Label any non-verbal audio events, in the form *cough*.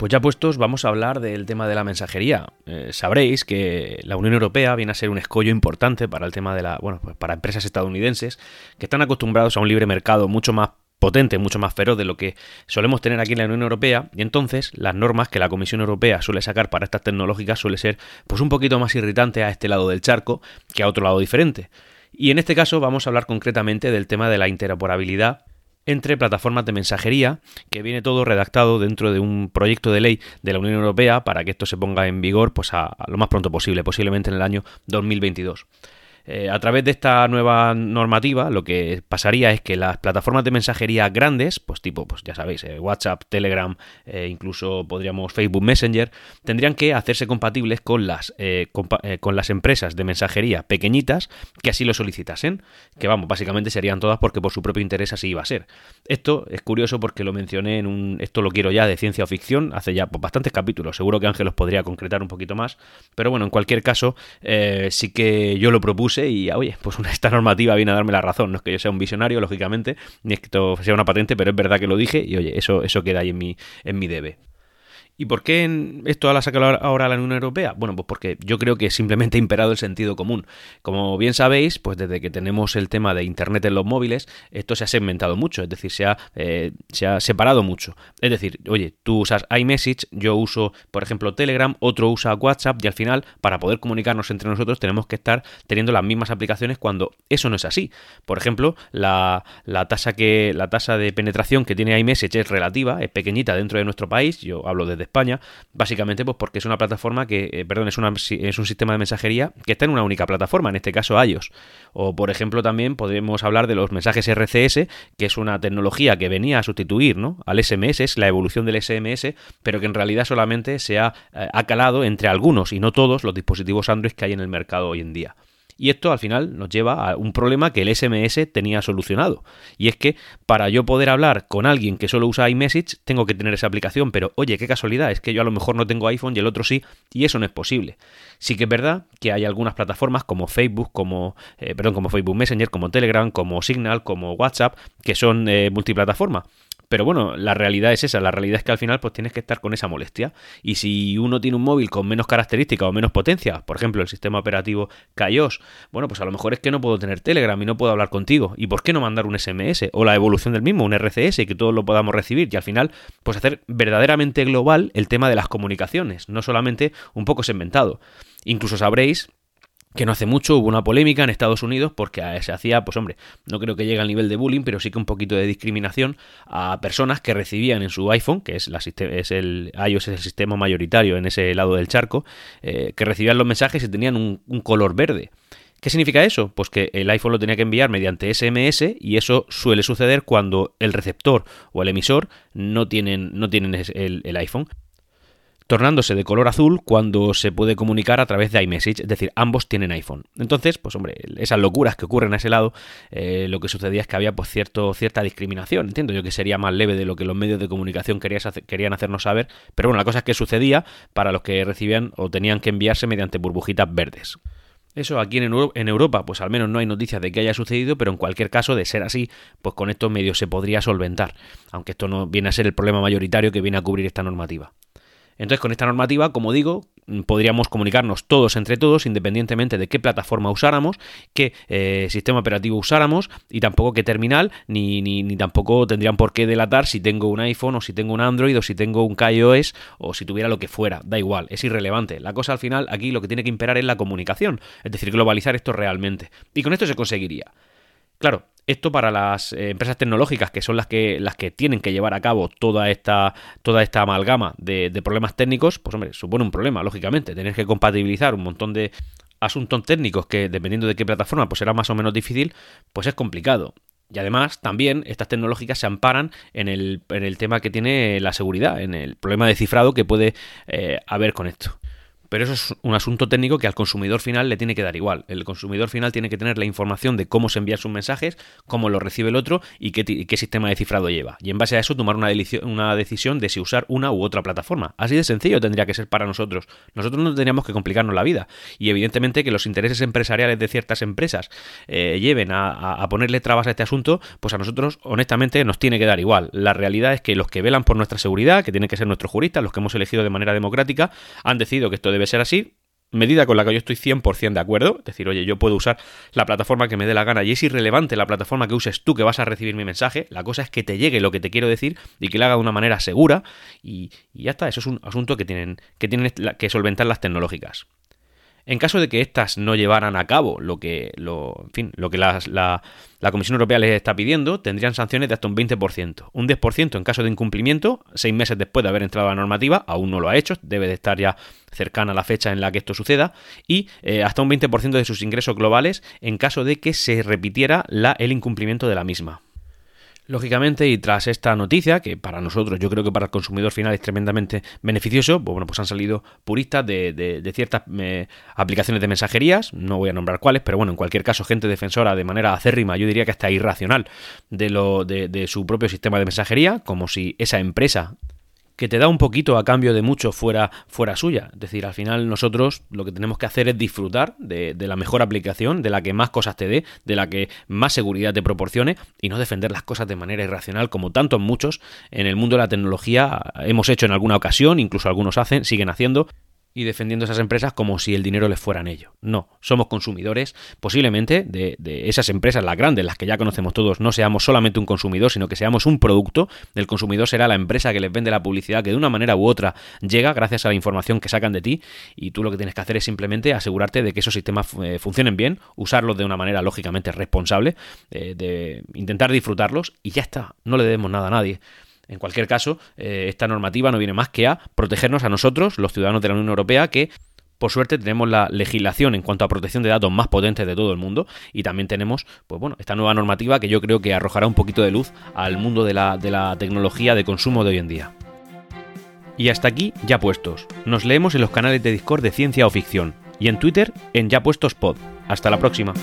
Pues ya puestos, vamos a hablar del tema de la mensajería. Eh, sabréis que la Unión Europea viene a ser un escollo importante para el tema de la, bueno, pues para empresas estadounidenses que están acostumbrados a un libre mercado mucho más potente, mucho más feroz de lo que solemos tener aquí en la Unión Europea, y entonces las normas que la Comisión Europea suele sacar para estas tecnológicas suele ser pues un poquito más irritante a este lado del charco que a otro lado diferente. Y en este caso vamos a hablar concretamente del tema de la interoperabilidad entre plataformas de mensajería, que viene todo redactado dentro de un proyecto de ley de la Unión Europea para que esto se ponga en vigor pues a, lo más pronto posible, posiblemente en el año 2022. Eh, a través de esta nueva normativa, lo que pasaría es que las plataformas de mensajería grandes, pues tipo, pues ya sabéis, eh, WhatsApp, Telegram, eh, incluso podríamos Facebook Messenger, tendrían que hacerse compatibles con las, con las empresas de mensajería pequeñitas que así lo solicitasen. Que vamos, básicamente serían todas porque por su propio interés así iba a ser. Esto es curioso porque lo mencioné en un. Esto lo quiero ya de ciencia o ficción hace ya pues, bastantes capítulos. Seguro que Ángel os podría concretar un poquito más. Pero bueno, en cualquier caso, sí que yo lo propuse y, oye, pues *laughs* esta normativa viene a darme la razón. No es que yo sea un visionario, lógicamente, ni es que esto sea una patente, pero es verdad que lo dije y, oye, eso, eso queda ahí en mi, en mi debe. ¿Y por qué esto la saca ahora la Unión Europea? Bueno, pues porque yo creo que simplemente ha *laughs* imperado el sentido común. Como bien sabéis, pues desde que tenemos el tema de Internet en los móviles, esto se ha segmentado mucho, es decir, se ha, eh, se ha separado mucho. Es decir, oye, tú usas iMessage, yo uso, por ejemplo, Telegram, otro usa WhatsApp y al final, para poder comunicarnos entre nosotros, tenemos que estar teniendo las mismas aplicaciones cuando eso no es así. Por ejemplo, la, tasa, que, la tasa de penetración que tiene iMessage es relativa, es pequeñita dentro de nuestro país, yo hablo desde España, básicamente pues porque es una plataforma que, eh, perdón, es, una, es un sistema de mensajería que está en una única plataforma, en este caso iOS. O por ejemplo también podemos hablar de los mensajes RCS, que es una tecnología que venía a sustituir ¿no? al SMS, es la evolución del SMS, pero que en realidad solamente se ha, eh, ha calado entre algunos y no todos los dispositivos Android que hay en el mercado hoy en día. Y esto al final nos lleva a un problema que el SMS tenía solucionado. Y es que para yo poder hablar con alguien que solo usa iMessage, tengo que tener esa aplicación. Pero oye, qué casualidad, es que yo a lo mejor no tengo iPhone y el otro sí, y eso no es posible. Sí que es verdad que hay algunas plataformas como Facebook, como, eh, perdón, como Facebook Messenger, como Telegram, como Signal, como WhatsApp, que son eh, multiplataforma. Pero bueno, la realidad es esa, la realidad es que al final pues tienes que estar con esa molestia. Y si uno tiene un móvil con menos características o menos potencia, por ejemplo el sistema operativo Kaios, bueno, pues a lo mejor es que no puedo tener Telegram y no puedo hablar contigo. ¿Y por qué no mandar un SMS? O la evolución del mismo, un RCS, que todos lo podamos recibir. Y al final, pues hacer verdaderamente global el tema de las comunicaciones, no solamente un poco segmentado. Incluso sabréis que no hace mucho hubo una polémica en Estados Unidos porque se hacía, pues hombre, no creo que llegue al nivel de bullying, pero sí que un poquito de discriminación a personas que recibían en su iPhone, que es, la, el iOS es el sistema mayoritario en ese lado del charco, eh, que recibían los mensajes y tenían un, color verde. ¿Qué significa eso? Pues que el iPhone lo tenía que enviar mediante SMS y eso suele suceder cuando el receptor o el emisor no tienen, no tienen el iPhone tornándose de color azul cuando se puede comunicar a través de iMessage, es decir, ambos tienen iPhone. Entonces, pues hombre, esas locuras que ocurren a ese lado, eh, lo que sucedía es que había pues cierto, cierta discriminación, entiendo yo que sería más leve de lo que los medios de comunicación querían hacernos saber, pero bueno, la cosa es que sucedía para los que recibían o tenían que enviarse mediante burbujitas verdes. Eso aquí en, en Europa, pues al menos no hay noticias de que haya sucedido, pero en cualquier caso, de ser así, pues con estos medios se podría solventar, aunque esto no viene a ser el problema mayoritario que viene a cubrir esta normativa. Entonces, con esta normativa, como digo, podríamos comunicarnos todos entre todos, independientemente de qué plataforma usáramos, qué eh, sistema operativo usáramos, y tampoco qué terminal, ni, ni, ni, tampoco tendrían por qué delatar si tengo un iPhone, o si tengo un Android, o si tengo un KaiOS, o si tuviera lo que fuera. Da igual, es irrelevante. La cosa al final, aquí lo que tiene que imperar es la comunicación, es decir, globalizar esto realmente. Y con esto se conseguiría. Claro, esto para las eh, empresas tecnológicas, que son las que, las que tienen que llevar a cabo toda esta, toda esta amalgama de, problemas técnicos, pues hombre, supone un problema, lógicamente. Tener que compatibilizar un montón de asuntos técnicos que, dependiendo de qué plataforma, pues será más o menos difícil, pues es complicado. Y además, también estas tecnológicas se amparan en el, en el tema que tiene la seguridad, en el problema de cifrado que puede eh, haber con esto. Pero eso es un asunto técnico que al consumidor final le tiene que dar igual. El consumidor final tiene que tener la información de cómo se envían sus mensajes, cómo lo recibe el otro y qué, sistema de cifrado lleva. Y en base a eso tomar una, una decisión de si usar una u otra plataforma. Así de sencillo tendría que ser para nosotros. Nosotros no tendríamos que complicarnos la vida. Y evidentemente que los intereses empresariales de ciertas empresas eh, lleven a, ponerle trabas a este asunto, pues a nosotros honestamente nos tiene que dar igual. La realidad es que los que velan por nuestra seguridad, que tienen que ser nuestros juristas, los que hemos elegido de manera democrática, han decidido que esto debe ser así, medida con la que yo estoy 100% de acuerdo, es decir, oye, yo puedo usar la plataforma que me dé la gana y es irrelevante la plataforma que uses tú que vas a recibir mi mensaje, la cosa es que te llegue lo que te quiero decir y que lo haga de una manera segura y, ya está, eso es un asunto que tienen que, tienen que solventar las tecnológicas. En caso de que éstas no llevaran a cabo lo que, lo, en fin, lo que la, Comisión Europea les está pidiendo, tendrían sanciones de hasta un 20%. Un 10% en caso de incumplimiento, seis meses después de haber entrado la normativa, aún no lo ha hecho, debe de estar ya cercana a la fecha en la que esto suceda, y eh, hasta un 20% de sus ingresos globales en caso de que se repitiera la, el incumplimiento de la misma. Lógicamente, y tras esta noticia, que para nosotros, yo creo que para el consumidor final es tremendamente beneficioso, pues bueno, pues han salido puristas de, ciertas eh, aplicaciones de mensajerías, no voy a nombrar cuáles, pero bueno, en cualquier caso, gente defensora de manera acérrima, yo diría que hasta irracional, de, lo, de su propio sistema de mensajería, como si esa empresa que te da un poquito a cambio de mucho fuera, fuera suya. Es decir, al final nosotros lo que tenemos que hacer es disfrutar de, la mejor aplicación, de la que más cosas te dé, de la que más seguridad te proporcione y no defender las cosas de manera irracional como tantos muchos en el mundo de la tecnología hemos hecho en alguna ocasión, incluso algunos hacen, siguen haciendo y defendiendo esas empresas como si el dinero les fuera en ello. No, somos consumidores, posiblemente de, esas empresas, las grandes, las que ya conocemos todos, no seamos solamente un consumidor, sino que seamos un producto. El consumidor será la empresa que les vende la publicidad que de una manera u otra llega gracias a la información que sacan de ti y tú lo que tienes que hacer es simplemente asegurarte de que esos sistemas eh, funcionen bien, usarlos de una manera lógicamente responsable, eh, de intentar disfrutarlos y ya está, no le debemos nada a nadie. En cualquier caso, eh, esta normativa no viene más que a protegernos a nosotros, los ciudadanos de la Unión Europea, que por suerte tenemos la legislación en cuanto a protección de datos más potente de todo el mundo y también tenemos, pues bueno, esta nueva normativa que yo creo que arrojará un poquito de luz al mundo de la, de la tecnología de consumo de hoy en día. Y hasta aquí, ya puestos. Nos leemos en los canales de Discord de Ciencia o Ficción y en Twitter en Ya Puestos Pod. Hasta la próxima.